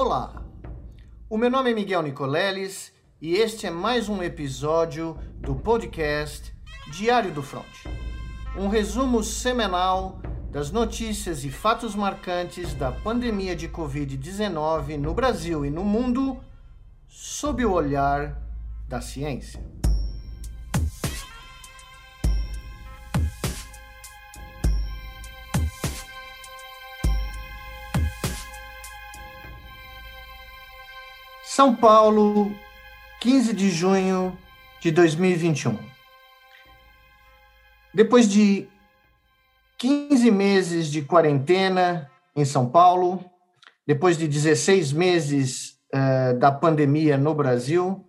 Olá, o meu nome é Miguel Nicoleles e este é mais um episódio do podcast Diário do Front. Um resumo semanal das notícias e fatos marcantes da pandemia de Covid-19 no Brasil e no mundo sob o olhar da ciência. São Paulo, 15 de junho de 2021. Depois de 15 meses de quarentena em São Paulo, depois de 16 meses uh, da pandemia no Brasil,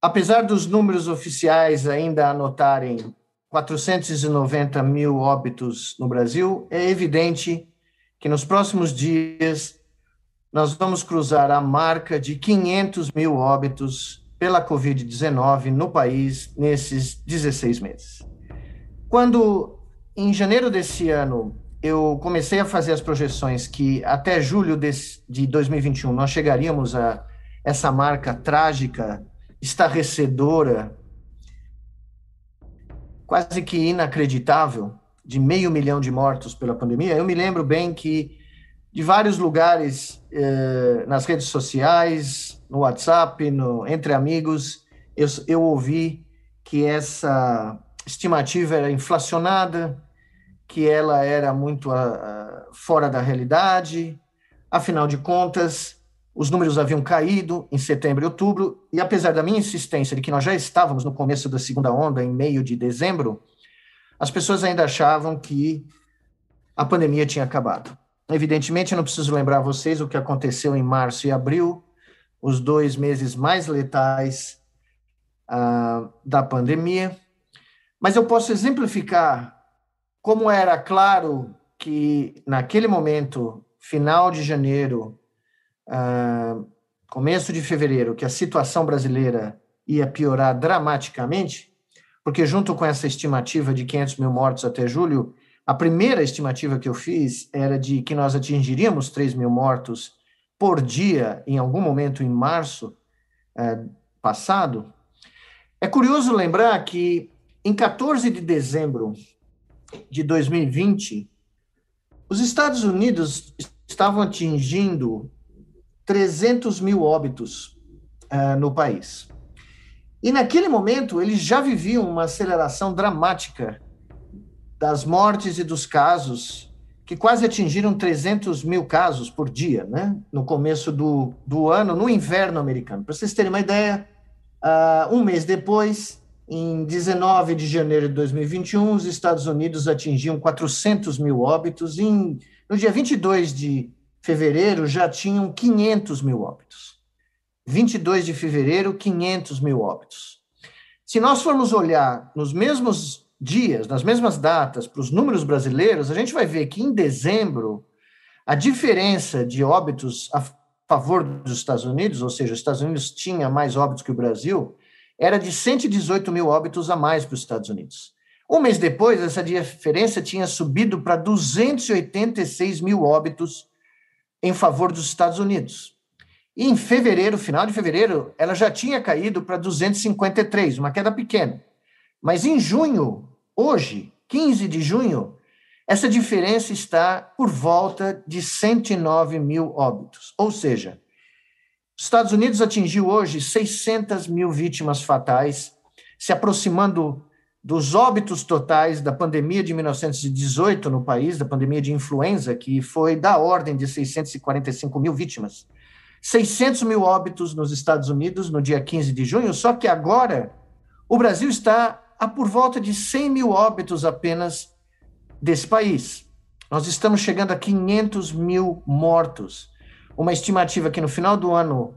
apesar dos números oficiais ainda anotarem 490 mil óbitos no Brasil, é evidente que nos próximos dias nós vamos cruzar a marca de 500 mil óbitos pela Covid-19 no país nesses 16 meses. Quando, em janeiro desse ano, eu comecei a fazer as projeções que até julho de 2021 nós chegaríamos a essa marca trágica, estarrecedora, quase que inacreditável, de meio milhão de mortos pela pandemia, eu me lembro bem que de vários lugares eh, nas redes sociais, no WhatsApp, no, entre amigos, eu, eu ouvi que essa estimativa era inflacionada, que ela era muito uh, fora da realidade. Afinal de contas, os números haviam caído em setembro e outubro, e apesar da minha insistência de que nós já estávamos no começo da segunda onda, em meio de dezembro, as pessoas ainda achavam que a pandemia tinha acabado. Evidentemente, eu não preciso lembrar vocês o que aconteceu em março e abril, os dois meses mais letais uh, da pandemia, mas eu posso exemplificar como era claro que, naquele momento, final de janeiro, uh, começo de fevereiro, que a situação brasileira ia piorar dramaticamente, porque, junto com essa estimativa de 500 mil mortos até julho, a primeira estimativa que eu fiz era de que nós atingiríamos 3 mil mortos por dia em algum momento em março é, passado. É curioso lembrar que em 14 de dezembro de 2020, os Estados Unidos estavam atingindo 300 mil óbitos uh, no país. E naquele momento, eles já viviam uma aceleração dramática das mortes e dos casos, que quase atingiram 300 mil casos por dia, né? no começo do, do ano, no inverno americano. Para vocês terem uma ideia, uh, um mês depois, em 19 de janeiro de 2021, os Estados Unidos atingiam 400 mil óbitos, em, no dia 22 de fevereiro já tinham 500 mil óbitos. 22 de fevereiro, 500 mil óbitos. Se nós formos olhar nos mesmos dias, nas mesmas datas, para os números brasileiros, a gente vai ver que em dezembro a diferença de óbitos a favor dos Estados Unidos, ou seja, os Estados Unidos tinha mais óbitos que o Brasil, era de 118 mil óbitos a mais para os Estados Unidos. Um mês depois, essa diferença tinha subido para 286 mil óbitos em favor dos Estados Unidos. E em fevereiro, final de fevereiro, ela já tinha caído para 253, uma queda pequena. Mas em junho, hoje, 15 de junho, essa diferença está por volta de 109 mil óbitos. Ou seja, os Estados Unidos atingiu hoje 600 mil vítimas fatais, se aproximando dos óbitos totais da pandemia de 1918 no país, da pandemia de influenza, que foi da ordem de 645 mil vítimas. 600 mil óbitos nos Estados Unidos no dia 15 de junho, só que agora o Brasil está a por volta de 100 mil óbitos apenas desse país. Nós estamos chegando a 500 mil mortos. Uma estimativa que no final do ano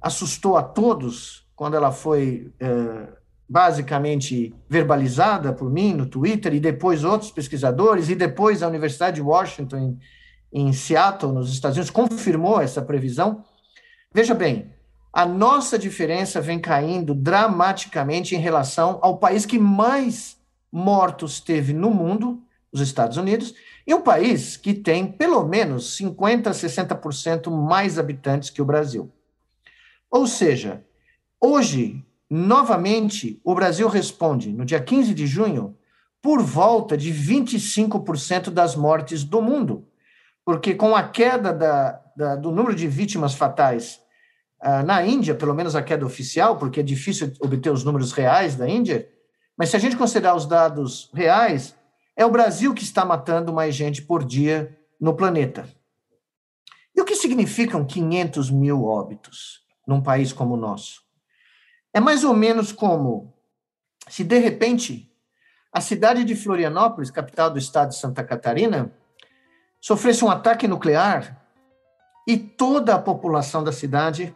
assustou a todos quando ela foi é, basicamente verbalizada por mim no Twitter e depois outros pesquisadores e depois a Universidade de Washington em, em Seattle, nos Estados Unidos, confirmou essa previsão. Veja bem, a nossa diferença vem caindo dramaticamente em relação ao país que mais mortos teve no mundo, os Estados Unidos, Em um país que tem pelo menos 50% a 60% mais habitantes que o Brasil. Ou seja, hoje, novamente, o Brasil responde, no dia 15 de junho, por volta de 25% das mortes do mundo. Porque com a queda da, da, do número de vítimas fatais na Índia, pelo menos a queda oficial, porque é difícil obter os números reais da Índia, mas se a gente considerar os dados reais, é o Brasil que está matando mais gente por dia no planeta. E o que significam 500 mil óbitos num país como o nosso? É mais ou menos como se, de repente, a cidade de Florianópolis, capital do estado de Santa Catarina, sofresse um ataque nuclear e toda a população da cidade,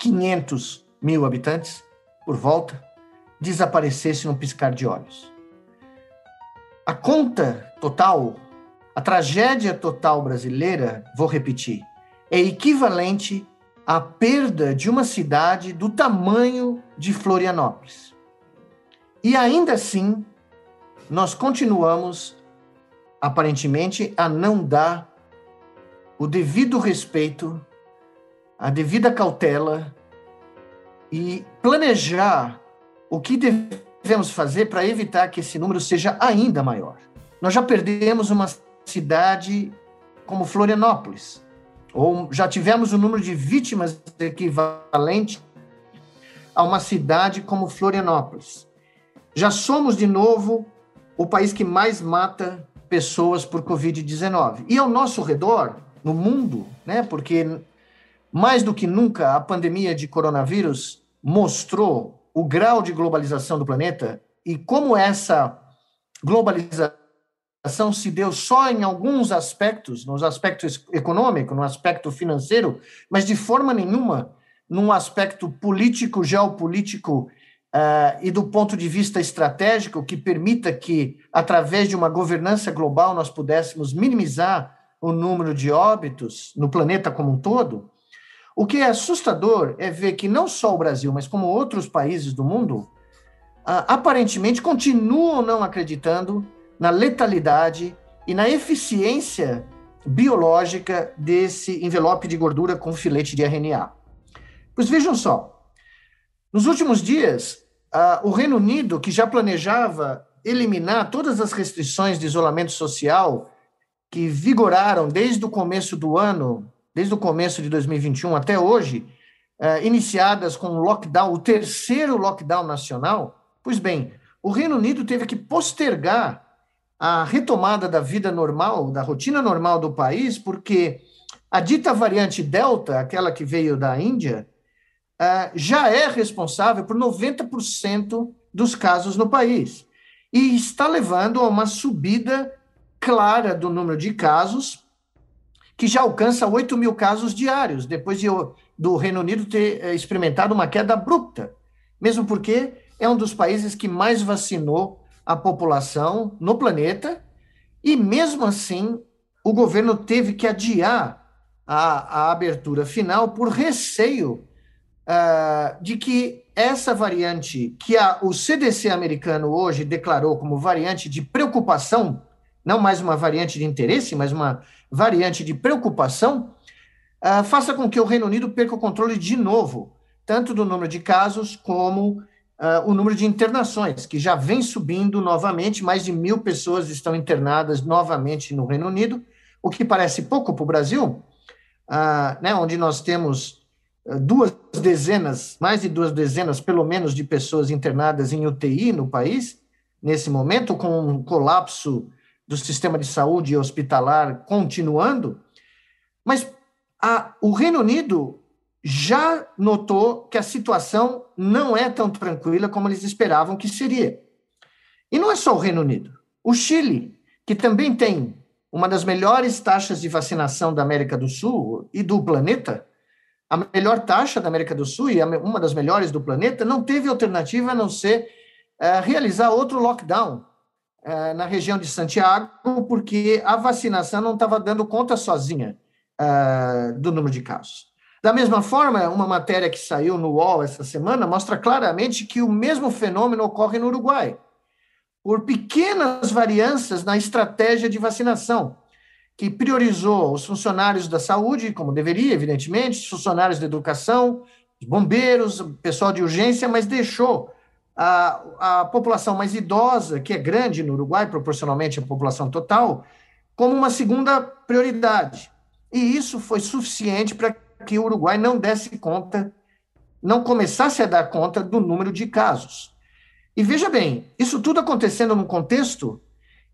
500 mil habitantes por volta, desaparecesse num piscar de olhos. A conta total, a tragédia total brasileira, vou repetir, é equivalente à perda de uma cidade do tamanho de Florianópolis. E ainda assim, nós continuamos, aparentemente, a não dar o devido respeito, a devida cautela e planejar o que devemos fazer para evitar que esse número seja ainda maior. Nós já perdemos uma cidade como Florianópolis, ou já tivemos um número de vítimas equivalente a uma cidade como Florianópolis. Já somos de novo o país que mais mata pessoas por Covid-19. E ao nosso redor, no mundo, né, porque mais do que nunca a pandemia de coronavírus mostrou o grau de globalização do planeta e como essa globalização se deu só em alguns aspectos, nos aspectos econômico, no aspecto financeiro, mas de forma nenhuma num aspecto político, geopolítico uh, e do ponto de vista estratégico que permita que, através de uma governança global, nós pudéssemos minimizar o número de óbitos no planeta como um todo, o que é assustador é ver que não só o Brasil, mas como outros países do mundo, uh, aparentemente continuam não acreditando na letalidade e na eficiência biológica desse envelope de gordura com filete de RNA. Pois vejam só, nos últimos dias, uh, o Reino Unido, que já planejava eliminar todas as restrições de isolamento social que vigoraram desde o começo do ano, desde o começo de 2021 até hoje, uh, iniciadas com o lockdown, o terceiro lockdown nacional, pois bem, o Reino Unido teve que postergar a retomada da vida normal, da rotina normal do país, porque a dita variante Delta, aquela que veio da Índia, uh, já é responsável por 90% dos casos no país. E está levando a uma subida clara do número de casos, que já alcança 8 mil casos diários, depois de, do Reino Unido ter eh, experimentado uma queda abrupta, mesmo porque é um dos países que mais vacinou a população no planeta, e mesmo assim o governo teve que adiar a, a abertura final por receio uh, de que essa variante que a, o CDC americano hoje declarou como variante de preocupação, não mais uma variante de interesse, mas uma variante de preocupação, uh, faça com que o Reino Unido perca o controle de novo, tanto do número de casos como uh, o número de internações, que já vem subindo novamente, mais de mil pessoas estão internadas novamente no Reino Unido, o que parece pouco para o Brasil, né, onde nós temos duas dezenas, mais de duas dezenas, pelo menos, de pessoas internadas em UTI no país, nesse momento, com um colapso do sistema de saúde hospitalar continuando, mas a, o Reino Unido já notou que a situação não é tão tranquila como eles esperavam que seria. E não é só o Reino Unido. O Chile, que também tem uma das melhores taxas de vacinação da América do Sul e do planeta, a melhor taxa da América do Sul e uma das melhores do planeta, não teve alternativa a não ser uh, realizar outro lockdown na região de Santiago, porque a vacinação não estava dando conta sozinha uh, do número de casos. Da mesma forma, uma matéria que saiu no UOL essa semana mostra claramente que o mesmo fenômeno ocorre no Uruguai. por pequenas varianças na estratégia de vacinação, que priorizou os funcionários da saúde, como deveria, evidentemente, os funcionários da educação, os bombeiros, pessoal de urgência, mas deixou a, a população mais idosa, que é grande no Uruguai, proporcionalmente à população total, como uma segunda prioridade. E isso foi suficiente para que o Uruguai não desse conta, não começasse a dar conta do número de casos. E veja bem, isso tudo acontecendo num contexto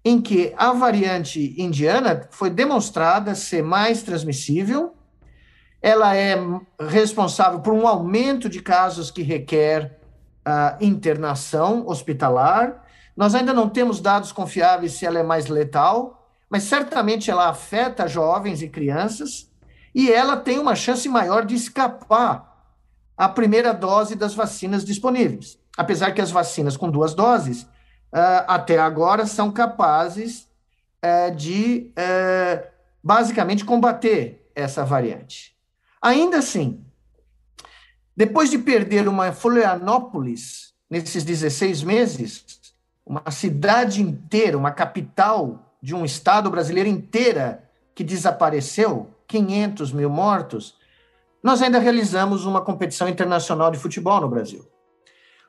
em que a variante indiana foi demonstrada ser mais transmissível, ela é responsável por um aumento de casos que requer uh, internação hospitalar. Nós ainda não temos dados confiáveis se ela é mais letal, mas certamente ela afeta jovens e crianças e ela tem uma chance maior de escapar à primeira dose das vacinas disponíveis. Apesar que as vacinas com duas doses, uh, até agora, são capazes uh, de uh, basicamente combater essa variante. Ainda assim, depois de perder uma Florianópolis nesses 16 meses, uma cidade inteira, uma capital de um estado brasileiro inteira que desapareceu, 500 mil mortos, nós ainda realizamos uma competição internacional de futebol no Brasil.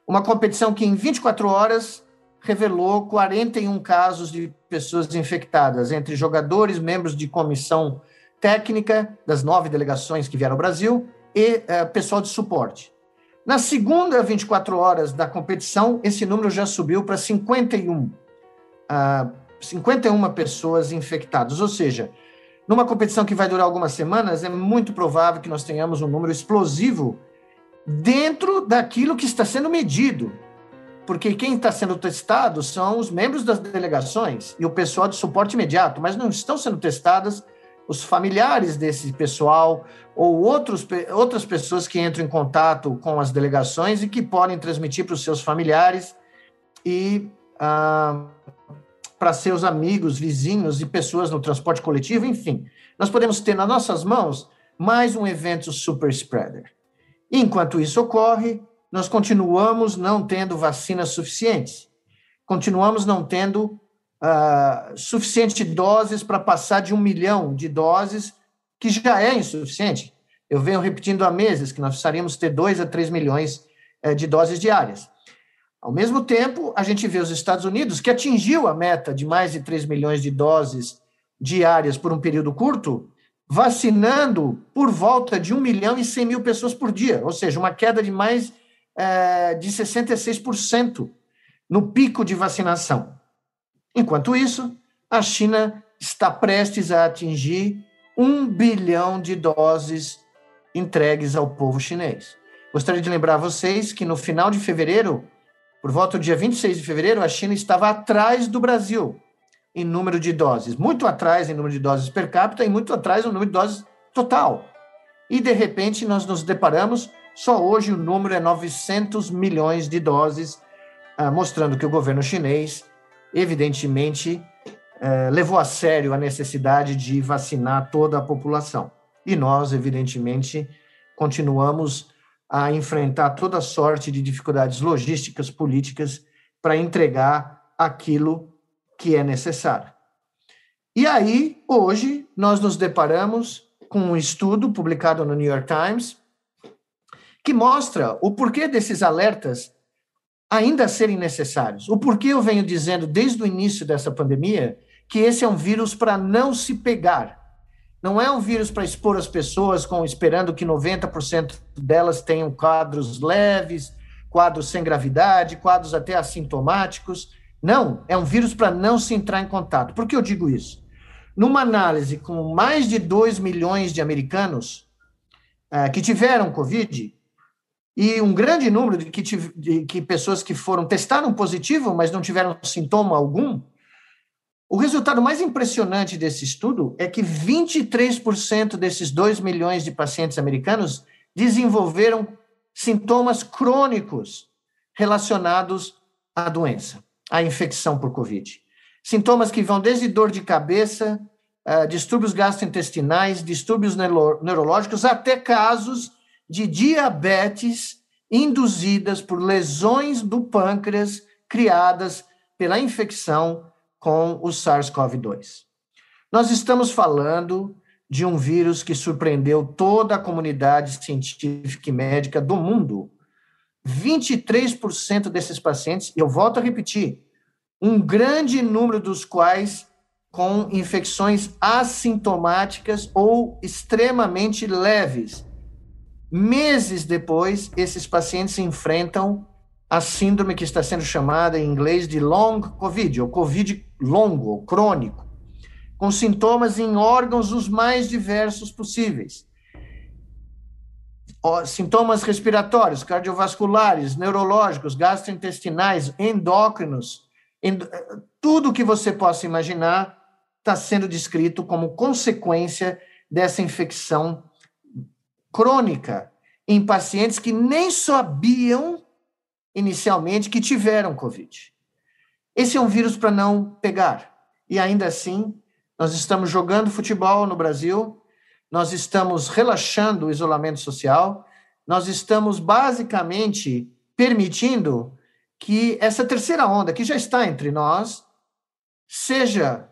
Uma competição que em 24 horas revelou 41 casos de pessoas infectadas, entre jogadores, membros de comissão técnica das nove delegações que vieram ao Brasil e uh, pessoal de suporte. Na segunda 24 horas da competição, esse número já subiu para 51, uh, 51 pessoas infectadas. Ou seja, numa competição que vai durar algumas semanas, é muito provável que nós tenhamos um número explosivo dentro daquilo que está sendo medido. Porque quem está sendo testado são os membros das delegações e o pessoal de suporte imediato, mas não estão sendo testadas os familiares desse pessoal ou outros, outras pessoas que entram em contato com as delegações e que podem transmitir para os seus familiares e ah, para seus amigos, vizinhos e pessoas no transporte coletivo, enfim. Nós podemos ter nas nossas mãos mais um evento super spreader. Enquanto isso ocorre, nós continuamos não tendo vacinas suficientes, continuamos não tendo uh, suficiente doses para passar de um milhão de doses, que já é insuficiente. Eu venho repetindo há meses que nós precisaríamos ter 2 a 3 milhões uh, de doses diárias. Ao mesmo tempo, a gente vê os Estados Unidos, que atingiu a meta de mais de 3 milhões de doses diárias por um período curto, vacinando por volta de 1 milhão e 100 mil pessoas por dia, ou seja, uma queda de mais é, de 66% no pico de vacinação. Enquanto isso, a China está prestes a atingir um bilhão de doses entregues ao povo chinês. Gostaria de lembrar a vocês que no final de fevereiro, por volta do dia 26 de fevereiro, a China estava atrás do Brasil em número de doses, muito atrás em número de doses per capita e muito atrás no número de doses total. E de repente nós nos deparamos, só hoje o número é 900 milhões de doses, ah, mostrando que o governo chinês evidentemente, é, levou a sério a necessidade de vacinar toda a população. E nós, evidentemente, continuamos a enfrentar toda sorte de dificuldades logísticas, políticas, para entregar aquilo que é necessário. E aí, hoje, nós nos deparamos com um estudo publicado no New York Times que mostra o porquê desses alertas ainda serem necessários. O porquê eu venho dizendo desde o início dessa pandemia que esse é um vírus para não se pegar. Não é um vírus para expor as pessoas com esperando que 90% delas tenham quadros leves, quadros sem gravidade, quadros até assintomáticos. Não, é um vírus para não se entrar em contato. Por que eu digo isso? Numa análise com mais de 2 milhões de americanos uh, que tiveram Covid, e um grande número de que, de que pessoas que foram testaram positivo, mas não tiveram sintoma algum. O resultado mais impressionante desse estudo é que 23% desses 2 milhões de pacientes americanos desenvolveram sintomas crônicos relacionados à doença, à infecção por Covid. Sintomas que vão desde dor de cabeça, uh, distúrbios gastrointestinais, distúrbios neuro neurológicos, até casos de diabetes induzidas por lesões do pâncreas criadas pela infecção com o SARS-CoV-2. Nós estamos falando de um vírus que surpreendeu toda a comunidade científica e médica do mundo. 23% desses pacientes, eu volto a repetir, um grande número dos quais com infecções assintomáticas ou extremamente leves. Meses depois, esses pacientes enfrentam a síndrome que está sendo chamada em inglês de long COVID, ou COVID longo, ou crônico, com sintomas em órgãos os mais diversos possíveis. Sintomas respiratórios, cardiovasculares, neurológicos, gastrointestinais, endócrinos, tudo que você possa imaginar está sendo descrito como consequência dessa infecção crônica em pacientes que nem sabiam inicialmente que tiveram Covid. Esse é um vírus para não pegar. E ainda assim, nós estamos jogando futebol no Brasil, nós estamos relaxando o isolamento social, nós estamos basicamente permitindo que essa terceira onda, que já está entre nós, seja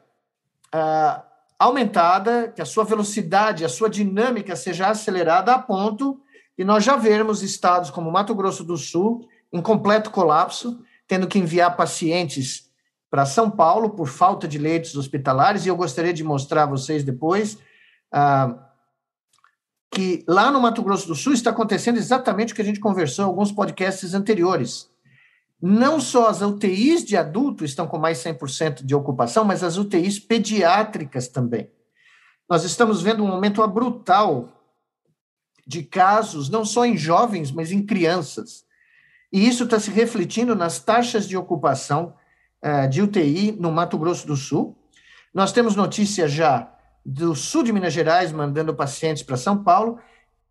uh, aumentada, que a sua velocidade, a sua dinâmica seja acelerada a ponto de nós já vermos estados como Mato Grosso do Sul em completo colapso, tendo que enviar pacientes para São Paulo por falta de leitos hospitalares, e eu gostaria de mostrar a vocês depois ah, que lá no Mato Grosso do Sul está acontecendo exatamente o que a gente conversou em alguns podcasts anteriores. Não só as UTIs de adulto estão com mais 100% de ocupação, mas as UTIs pediátricas também. Nós estamos vendo um aumento brutal de casos, não só em jovens, mas em crianças. E isso está se refletindo nas taxas de ocupação uh, de UTI no Mato Grosso do Sul. Nós temos notícia já do sul de Minas Gerais mandando pacientes para São Paulo.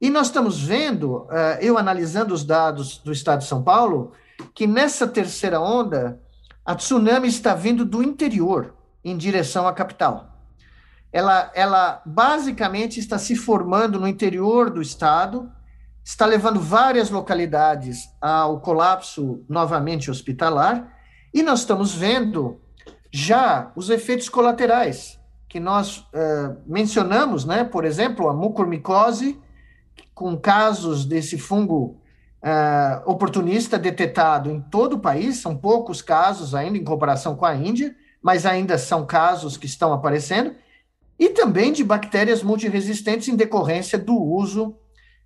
E nós estamos vendo, uh, eu analisando os dados do estado de São Paulo, que nessa terceira onda, a tsunami está vindo do interior em direção à capital. Ela, ela basicamente está se formando no interior do estado, está levando várias localidades ao colapso novamente hospitalar, e nós estamos vendo já os efeitos colaterais que nós uh, mencionamos, né? Por exemplo, a mucormicose, com casos desse fungo uh, oportunista detectado em todo o país, são poucos casos ainda em comparação com a Índia, mas ainda são casos que estão aparecendo, e também de bactérias multiresistentes em decorrência do uso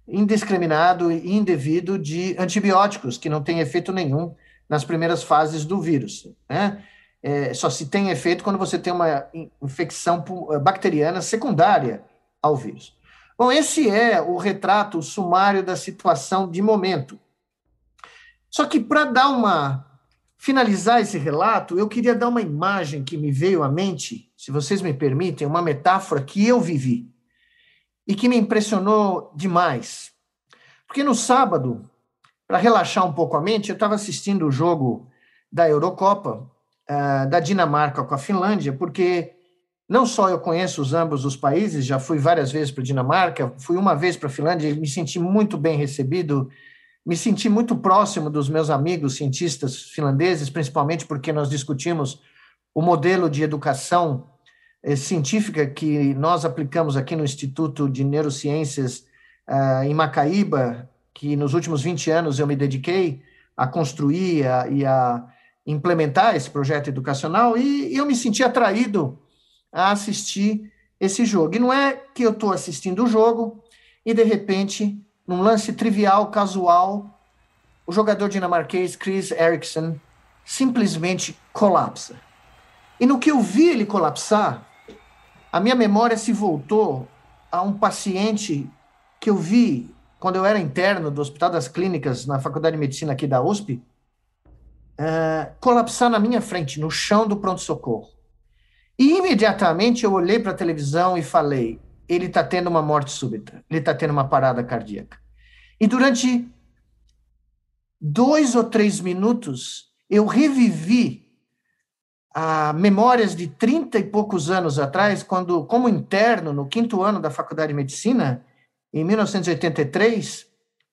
indiscriminado e indevido de antibióticos, que não tem efeito nenhum nas primeiras fases do vírus. Né? É, só se tem efeito quando você tem uma infecção bacteriana secundária ao vírus. Bom, esse é o retrato sumário da situação de momento. Só que para dar uma finalizar esse relato, eu queria dar uma imagem que me veio à mente, se vocês me permitem, uma metáfora que eu vivi e que me impressionou demais. Porque no sábado, para relaxar um pouco a mente, eu estava assistindo o jogo da Eurocopa, uh, da Dinamarca com a Finlândia, porque não só eu conheço os ambos os países, já fui várias vezes para a Dinamarca, fui uma vez para a Finlândia e me senti muito bem recebido, me senti muito próximo dos meus amigos cientistas finlandeses, principalmente porque nós discutimos o modelo de educação eh, científica que nós aplicamos aqui no Instituto de Neurociências uh, em Macaíba, que nos últimos 20 anos eu me dediquei a construir e a implementar esse projeto educacional, e eu me senti atraído a assistir esse jogo. E não é que eu estou assistindo o jogo e, de repente, num lance trivial, casual, o jogador dinamarquês Chris Eriksen simplesmente colapsa. E no que eu vi ele colapsar, a minha memória se voltou a um paciente que eu vi quando eu era interno do Hospital das Clínicas, na Faculdade de Medicina aqui da USP, uh, colapsar na minha frente, no chão do pronto-socorro. E imediatamente eu olhei para a televisão e falei: ele está tendo uma morte súbita, ele está tendo uma parada cardíaca. E durante dois ou três minutos, eu revivi a memórias de 30 e poucos anos atrás, quando, como interno, no quinto ano da Faculdade de Medicina, em 1983,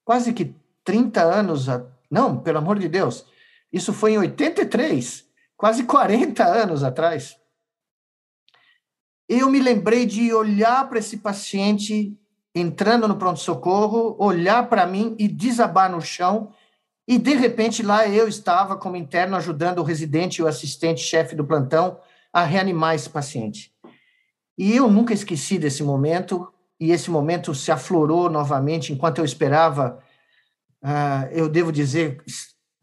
quase que 30 anos, a, não, pelo amor de Deus, isso foi em 83, quase 40 anos atrás, eu me lembrei de olhar para esse paciente entrando no pronto-socorro, olhar para mim e desabar no chão, e de repente lá eu estava como interno ajudando o residente e o assistente-chefe do plantão a reanimar esse paciente. E eu nunca esqueci desse momento, e esse momento se aflorou novamente enquanto eu esperava, uh, eu devo dizer,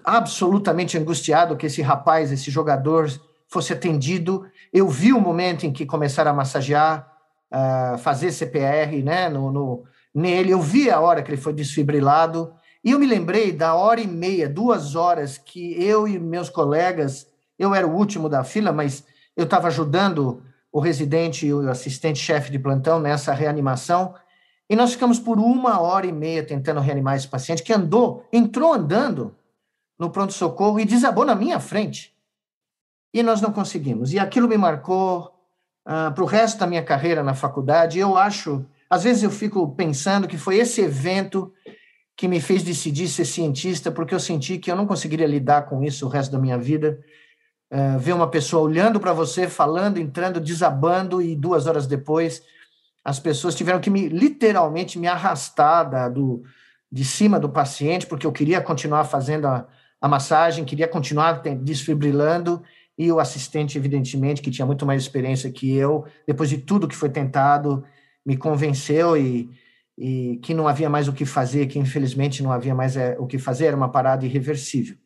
absolutamente angustiado que esse rapaz, esse jogador, fosse atendido. Eu vi o momento em que começaram a massagear, uh, fazer CPR né, no, no, nele, eu vi a hora que ele foi desfibrilado, e eu me lembrei da hora e meia, duas horas que eu e meus colegas, eu era o último da fila, mas eu estava ajudando o residente e o assistente-chefe de plantão nessa reanimação. E nós ficamos por uma hora e meia tentando reanimar esse paciente que andou, entrou andando no pronto-socorro e desabou na minha frente. E nós não conseguimos. E aquilo me marcou uh, para o resto da minha carreira na faculdade. Eu acho, às vezes eu fico pensando que foi esse evento que me fez decidir ser cientista, porque eu senti que eu não conseguiria lidar com isso o resto da minha vida uh, ver uma pessoa olhando para você, falando, entrando, desabando, e duas horas depois as pessoas tiveram que me literalmente me arrastar da, do, de cima do paciente, porque eu queria continuar fazendo a, a massagem, queria continuar desfibrilando, e o assistente, evidentemente, que tinha muito mais experiência que eu, depois de tudo que foi tentado, me convenceu e, e que não havia mais o que fazer, que infelizmente não havia mais é, o que fazer, era uma parada irreversível.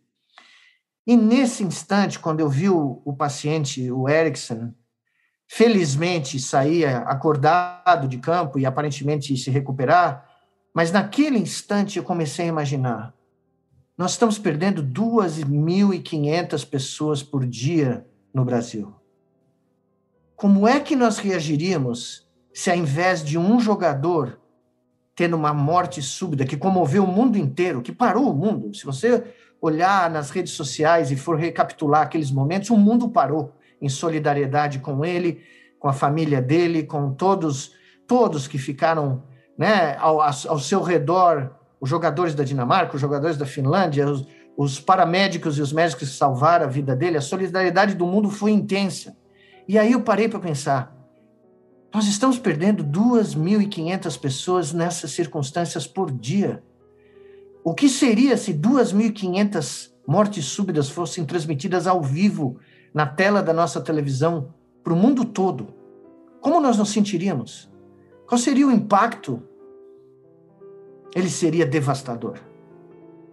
E nesse instante, quando eu vi o, o paciente, o Erickson, felizmente saía acordado de campo e aparentemente se recuperar, mas naquele instante eu comecei a imaginar: nós estamos perdendo 2.500 pessoas por dia no Brasil. Como é que nós reagiríamos se, ao invés de um jogador tendo uma morte súbita que comoveu o mundo inteiro, que parou o mundo? Se você olhar nas redes sociais e for recapitular aqueles momentos, o mundo parou em solidariedade com ele, com a família dele, com todos todos que ficaram né, ao, ao seu redor, os jogadores da Dinamarca, os jogadores da Finlândia, os, os paramédicos e os médicos que salvaram a vida dele, a solidariedade do mundo foi intensa. E aí eu parei para pensar, nós estamos perdendo 2.500 pessoas nessas circunstâncias por dia. O que seria se 2.500 mortes súbitas fossem transmitidas ao vivo na tela da nossa televisão para o mundo todo? Como nós nos sentiríamos? Qual seria o impacto? Ele seria devastador.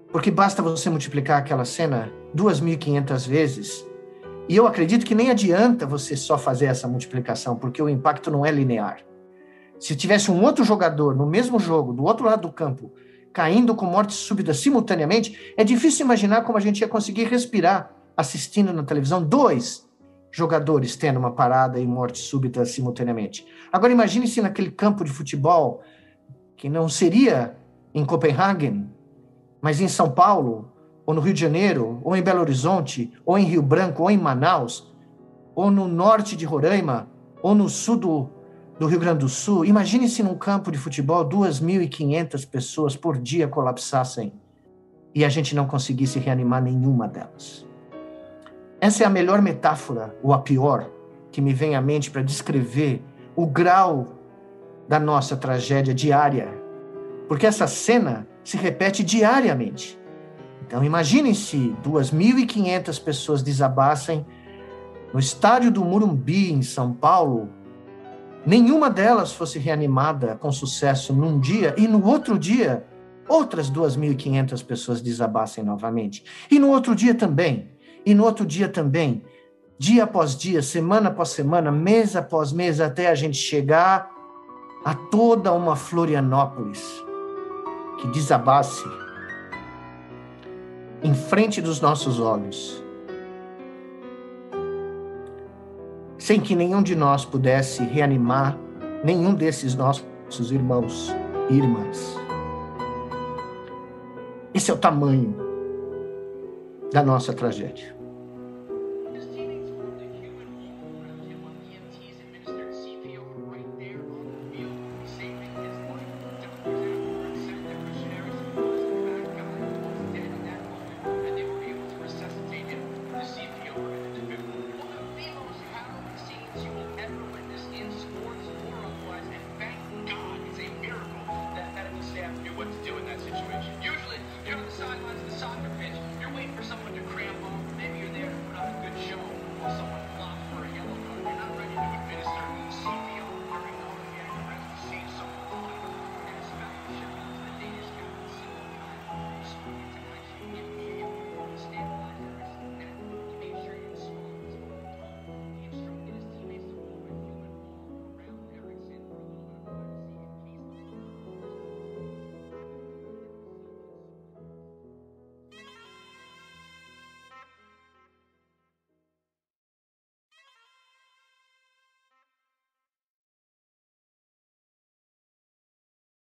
Porque basta você multiplicar aquela cena 2.500 vezes, e eu acredito que nem adianta você só fazer essa multiplicação, porque o impacto não é linear. Se tivesse um outro jogador no mesmo jogo, do outro lado do campo, caindo com morte súbita simultaneamente, é difícil imaginar como a gente ia conseguir respirar assistindo na televisão dois jogadores tendo uma parada e morte súbita simultaneamente. Agora imagine se naquele campo de futebol, que não seria em Copenhague, mas em São Paulo, ou no Rio de Janeiro, ou em Belo Horizonte, ou em Rio Branco, ou em Manaus, ou no norte de Roraima, ou no sul do, do Rio Grande do Sul, imagine se num campo de futebol 2.500 pessoas por dia colapsassem e a gente não conseguisse reanimar nenhuma delas. Essa é a melhor metáfora, ou a pior, que me vem à mente para descrever o grau da nossa tragédia diária, porque essa cena se repete diariamente. Então imagine se 2.500 pessoas desabassem no estádio do Murumbi, em São Paulo, nenhuma delas fosse reanimada com sucesso num dia e no outro dia outras 2.500 pessoas desabassem novamente. E no outro dia também, e no outro dia também, dia após dia, semana após semana, mês após mês, até a gente chegar a toda uma Florianópolis que desabasse em frente dos nossos olhos sem que nenhum de nós pudesse reanimar nenhum desses nossos irmãos e irmãs. Esse é o tamanho da nossa tragédia.